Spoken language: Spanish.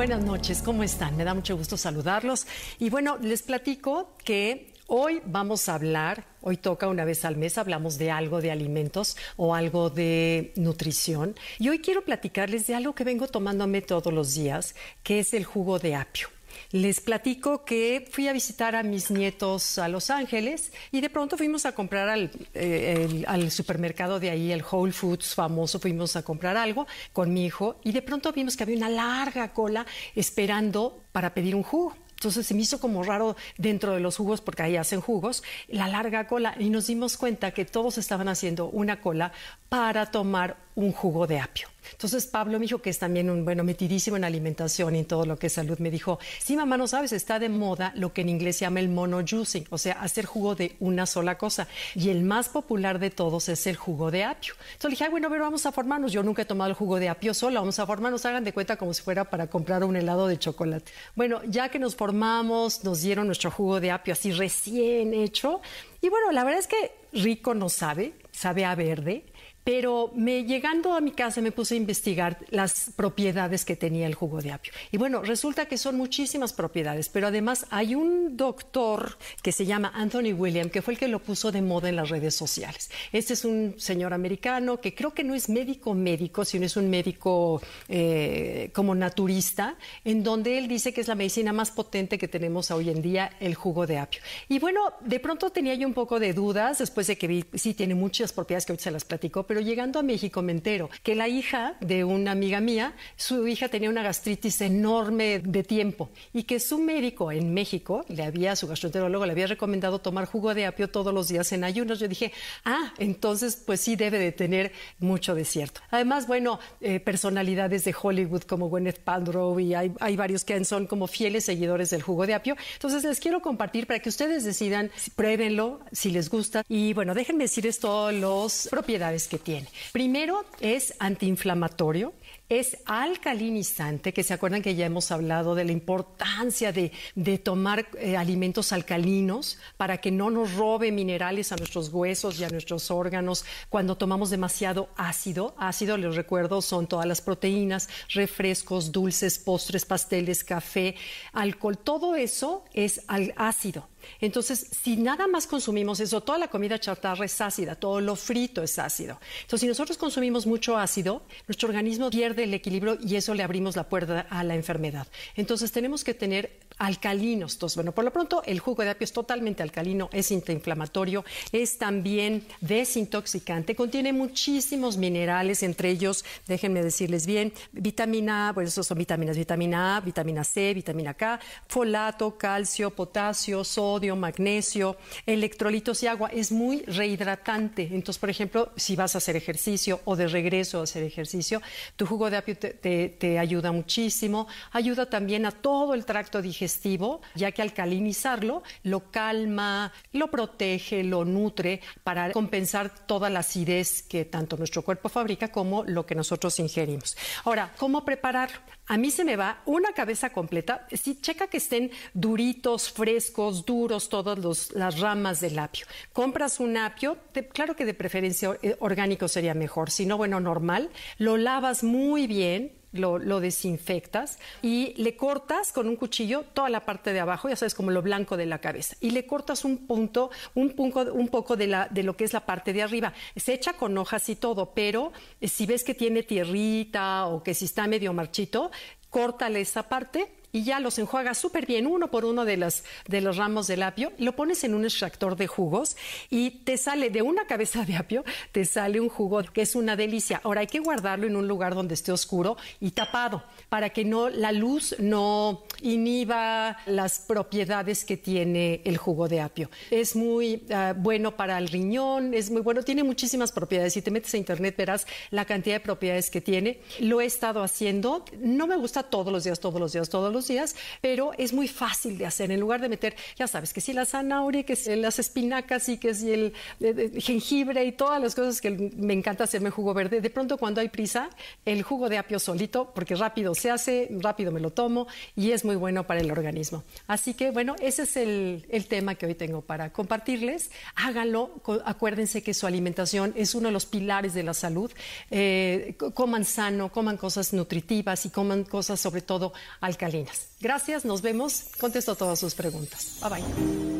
Buenas noches, ¿cómo están? Me da mucho gusto saludarlos. Y bueno, les platico que hoy vamos a hablar, hoy toca una vez al mes, hablamos de algo de alimentos o algo de nutrición. Y hoy quiero platicarles de algo que vengo tomándome todos los días, que es el jugo de apio. Les platico que fui a visitar a mis nietos a Los Ángeles y de pronto fuimos a comprar al, eh, al, supermercado de ahí, el Whole Foods famoso, fuimos a comprar algo con mi hijo y de pronto vimos que había una larga cola esperando para pedir un jugo. Entonces se me hizo como raro dentro de los jugos, porque ahí hacen jugos, la larga cola. Y nos dimos cuenta que todos estaban haciendo una cola para tomar un jugo de apio. Entonces Pablo, mi hijo, que es también un bueno metidísimo en alimentación y en todo lo que es salud, me dijo, sí mamá, no sabes, está de moda lo que en inglés se llama el mono juicing, o sea, hacer jugo de una sola cosa. Y el más popular de todos es el jugo de apio. Entonces le dije, Ay, bueno, ver, vamos a formarnos. Yo nunca he tomado el jugo de apio solo, vamos a formarnos, hagan de cuenta como si fuera para comprar un helado de chocolate. Bueno, ya que nos formamos, nos dieron nuestro jugo de apio así recién hecho. Y bueno, la verdad es que rico no sabe, sabe a verde pero me, llegando a mi casa me puse a investigar las propiedades que tenía el jugo de apio. Y bueno, resulta que son muchísimas propiedades, pero además hay un doctor que se llama Anthony William, que fue el que lo puso de moda en las redes sociales. Este es un señor americano que creo que no es médico médico, sino es un médico eh, como naturista, en donde él dice que es la medicina más potente que tenemos hoy en día, el jugo de apio. Y bueno, de pronto tenía yo un poco de dudas después de que vi, sí tiene muchas propiedades que hoy se las platico, pero llegando a México me entero que la hija de una amiga mía, su hija tenía una gastritis enorme de tiempo y que su médico en México le había, su gastroenterólogo le había recomendado tomar jugo de apio todos los días en ayunas. Yo dije, ah, entonces pues sí debe de tener mucho desierto. Además, bueno, eh, personalidades de Hollywood como Gwyneth Paltrow y hay, hay varios que son como fieles seguidores del jugo de apio. Entonces les quiero compartir para que ustedes decidan, pruébenlo si les gusta. Y bueno, déjenme decirles todas las propiedades que tiene. Primero es antiinflamatorio, es alcalinizante, que se acuerdan que ya hemos hablado de la importancia de, tomar eh, alimentos alcalinos para que no nos robe minerales a nuestros huesos y a nuestros órganos cuando tomamos demasiado ácido. Ácido, les recuerdo, son todas las proteínas, refrescos, dulces, postres, pasteles, café, alcohol, todo eso es ácido. Entonces, si nada más consumimos eso, toda la comida chatarra es ácida, todo lo frito es ácido. Entonces, si nosotros consumimos mucho ácido, nuestro organismo pierde el equilibrio y eso le abrimos la puerta a la enfermedad. Entonces, tenemos que tener alcalinos. Entonces, bueno, por lo pronto, el jugo de apio es totalmente alcalino, es antiinflamatorio, es también desintoxicante, contiene muchísimos minerales, entre ellos, déjenme decirles bien, vitamina, bueno, esos son vitaminas, vitamina A, vitamina C, vitamina K, folato, calcio, potasio, sodio, magnesio, electrolitos y agua. Es muy rehidratante. Entonces, por ejemplo, si vas a hacer ejercicio o de regreso a hacer ejercicio, tu jugo apio te, te ayuda muchísimo. Ayuda también a todo el tracto digestivo ya que alcalinizarlo lo calma, lo protege, lo nutre para compensar toda la acidez que tanto nuestro cuerpo fabrica como lo que nosotros ingerimos. Ahora, ¿cómo preparar? A mí se me va una cabeza completa. Si checa que estén duritos, frescos, duros, todas las ramas del apio. Compras un apio, claro que de preferencia eh, orgánico sería mejor, si no, bueno, normal. Lo lavas muy bien, lo, desinfectas y le cortas con un cuchillo toda la parte de abajo, ya sabes, como lo blanco de la cabeza, y le cortas un punto, un, punto, un poco de, la, de lo que es la parte de arriba. Se echa con hojas y todo, pero eh, si ves que tiene tierrita o que si está medio marchito, córtale esa parte y ya los enjuagas súper bien uno por uno de, las, de los ramos del apio, lo pones en un extractor de jugos y te sale de una cabeza de apio, te sale un jugo que es una delicia. Ahora hay que guardarlo en un lugar donde esté oscuro y tapado para que no la luz no inhiba las propiedades que tiene el jugo de apio. Es muy ah, bueno para el riñón, es muy bueno, tiene muchísimas propiedades. Si te metes a internet verás la cantidad de propiedades que tiene. Lo he estado haciendo, no me gusta todos los días, todos los días, todos los días, pero es muy fácil de hacer. En lugar de meter, ya sabes, que si la zanahoria, que si las espinacas y que si el, jengibre y todas las cosas que me encanta hacerme jugo verde, de pronto cuando hay prisa, el jugo de apio solito, porque rápido se hace, rápido me lo tomo y es muy bueno para el organismo. Así que bueno, ese es el, el tema que hoy tengo para compartirles. Háganlo, acuérdense que su alimentación es uno de los pilares de la salud. Eh, coman sano, coman cosas nutritivas y coman cosas sobre todo alcalinas. Gracias, nos vemos. Contesto todas sus preguntas. Bye bye.